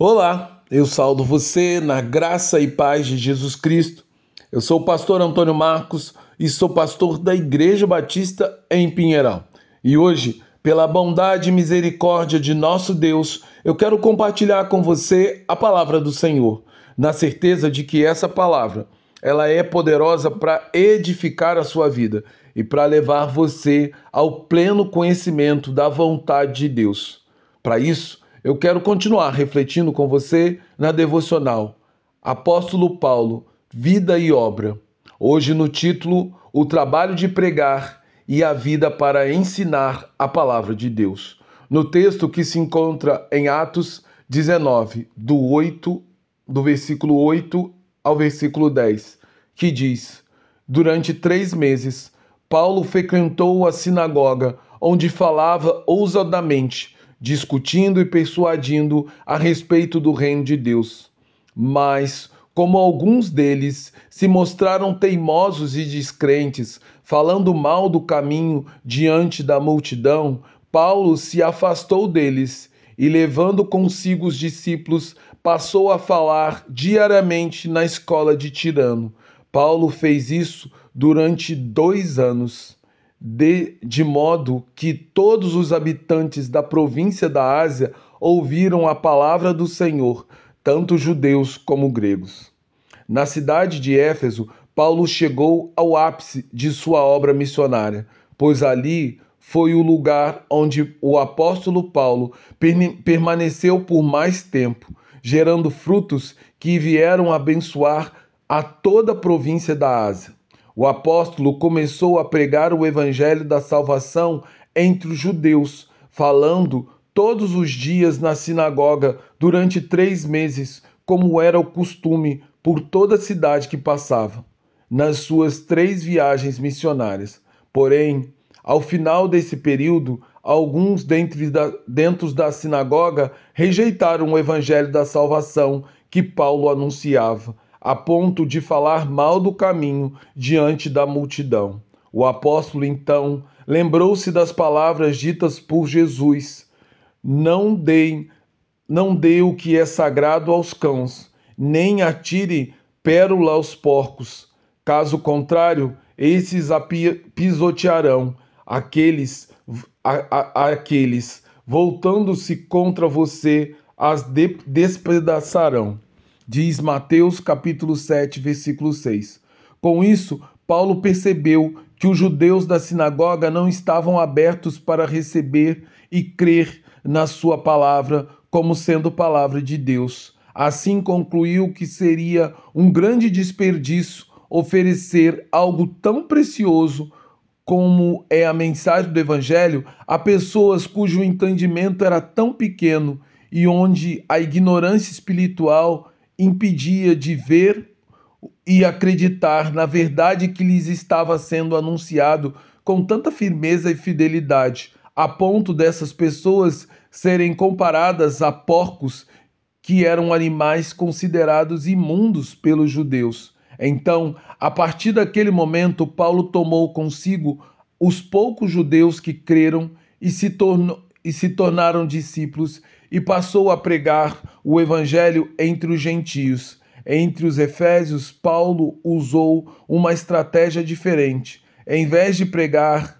Olá, eu saldo você na graça e paz de Jesus Cristo. Eu sou o pastor Antônio Marcos e sou pastor da Igreja Batista em Pinheiral. E hoje, pela bondade e misericórdia de nosso Deus, eu quero compartilhar com você a palavra do Senhor, na certeza de que essa palavra, ela é poderosa para edificar a sua vida e para levar você ao pleno conhecimento da vontade de Deus. Para isso, eu quero continuar refletindo com você na devocional Apóstolo Paulo, Vida e Obra. Hoje, no título O Trabalho de Pregar e a Vida para Ensinar a Palavra de Deus. No texto que se encontra em Atos 19, do 8, do versículo 8 ao versículo 10, que diz: Durante três meses, Paulo frequentou a sinagoga, onde falava ousadamente discutindo e persuadindo a respeito do reino de Deus. Mas, como alguns deles se mostraram teimosos e descrentes, falando mal do caminho diante da multidão, Paulo se afastou deles e, levando consigo os discípulos, passou a falar diariamente na escola de Tirano. Paulo fez isso durante dois anos de, de modo que todos os habitantes da província da Ásia ouviram a palavra do Senhor, tanto judeus como gregos. Na cidade de Éfeso, Paulo chegou ao ápice de sua obra missionária, pois ali foi o lugar onde o apóstolo Paulo permaneceu por mais tempo, gerando frutos que vieram abençoar a toda a província da Ásia o apóstolo começou a pregar o evangelho da salvação entre os judeus, falando todos os dias na sinagoga durante três meses, como era o costume por toda a cidade que passava, nas suas três viagens missionárias. Porém, ao final desse período, alguns dentre da, dentro da sinagoga rejeitaram o evangelho da salvação que Paulo anunciava a ponto de falar mal do caminho diante da multidão. O apóstolo então lembrou-se das palavras ditas por Jesus: Não deem, não dê o que é sagrado aos cães, nem atire pérola aos porcos. Caso contrário, esses a pisotearão aqueles, a, a, aqueles voltando-se contra você, as de, despedaçarão diz Mateus capítulo 7, versículo 6. Com isso, Paulo percebeu que os judeus da sinagoga não estavam abertos para receber e crer na sua palavra como sendo palavra de Deus. Assim concluiu que seria um grande desperdício oferecer algo tão precioso como é a mensagem do Evangelho a pessoas cujo entendimento era tão pequeno e onde a ignorância espiritual impedia de ver e acreditar na verdade que lhes estava sendo anunciado com tanta firmeza e fidelidade, a ponto dessas pessoas serem comparadas a porcos que eram animais considerados imundos pelos judeus. Então, a partir daquele momento, Paulo tomou consigo os poucos judeus que creram e se, tornou, e se tornaram discípulos e passou a pregar o evangelho entre os gentios. Entre os efésios, Paulo usou uma estratégia diferente. Em vez de pregar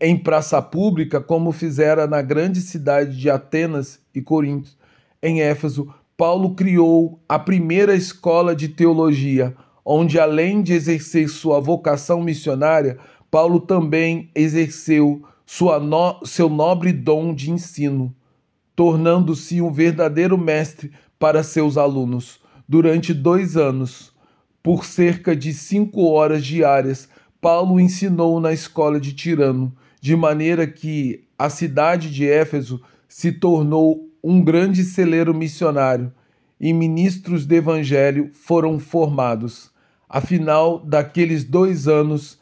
em praça pública, como fizera na grande cidade de Atenas e Corinto, em Éfeso, Paulo criou a primeira escola de teologia, onde além de exercer sua vocação missionária, Paulo também exerceu no, seu nobre dom de ensino tornando-se um verdadeiro mestre para seus alunos. Durante dois anos, por cerca de cinco horas diárias, Paulo ensinou na escola de Tirano, de maneira que a cidade de Éfeso se tornou um grande celeiro missionário e ministros do evangelho foram formados. Afinal daqueles dois anos,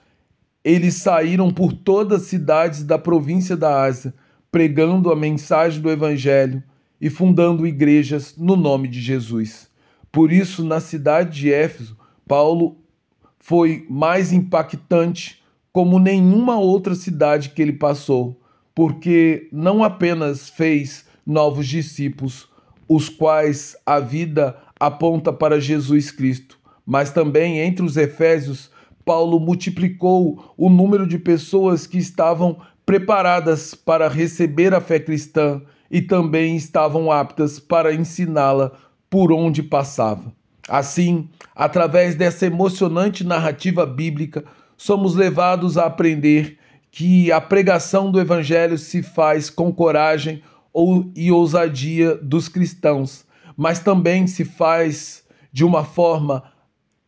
eles saíram por todas as cidades da província da Ásia pregando a mensagem do Evangelho e fundando igrejas no nome de Jesus. Por isso, na cidade de Éfeso, Paulo foi mais impactante como nenhuma outra cidade que ele passou, porque não apenas fez novos discípulos, os quais a vida aponta para Jesus Cristo, mas também entre os Efésios, Paulo multiplicou o número de pessoas que estavam preparadas para receber a fé cristã e também estavam aptas para ensiná-la por onde passava. Assim, através dessa emocionante narrativa bíblica, somos levados a aprender que a pregação do Evangelho se faz com coragem e ousadia dos cristãos, mas também se faz de uma forma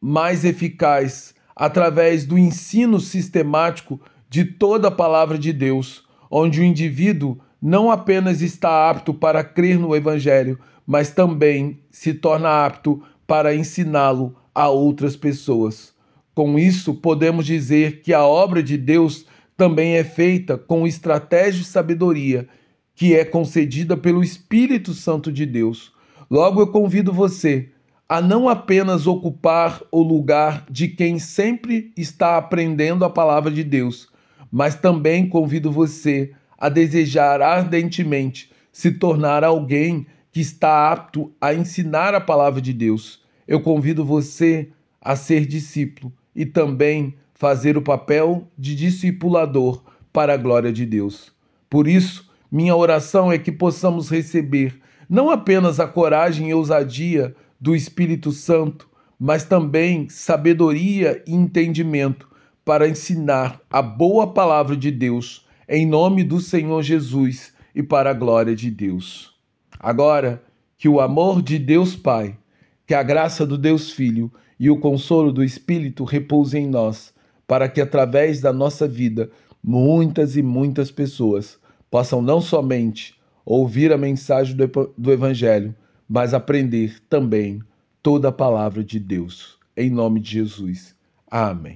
mais eficaz através do ensino sistemático de toda a palavra de Deus, onde o indivíduo não apenas está apto para crer no Evangelho, mas também se torna apto para ensiná-lo a outras pessoas. Com isso, podemos dizer que a obra de Deus também é feita com estratégia e sabedoria, que é concedida pelo Espírito Santo de Deus. Logo, eu convido você a não apenas ocupar o lugar de quem sempre está aprendendo a palavra de Deus, mas também convido você a desejar ardentemente se tornar alguém que está apto a ensinar a palavra de Deus. Eu convido você a ser discípulo e também fazer o papel de discipulador para a glória de Deus. Por isso, minha oração é que possamos receber não apenas a coragem e ousadia do Espírito Santo, mas também sabedoria e entendimento para ensinar a boa palavra de Deus, em nome do Senhor Jesus e para a glória de Deus. Agora, que o amor de Deus Pai, que a graça do Deus Filho e o consolo do Espírito repousem em nós para que através da nossa vida muitas e muitas pessoas possam não somente ouvir a mensagem do Evangelho, mas aprender também toda a palavra de Deus. Em nome de Jesus. Amém.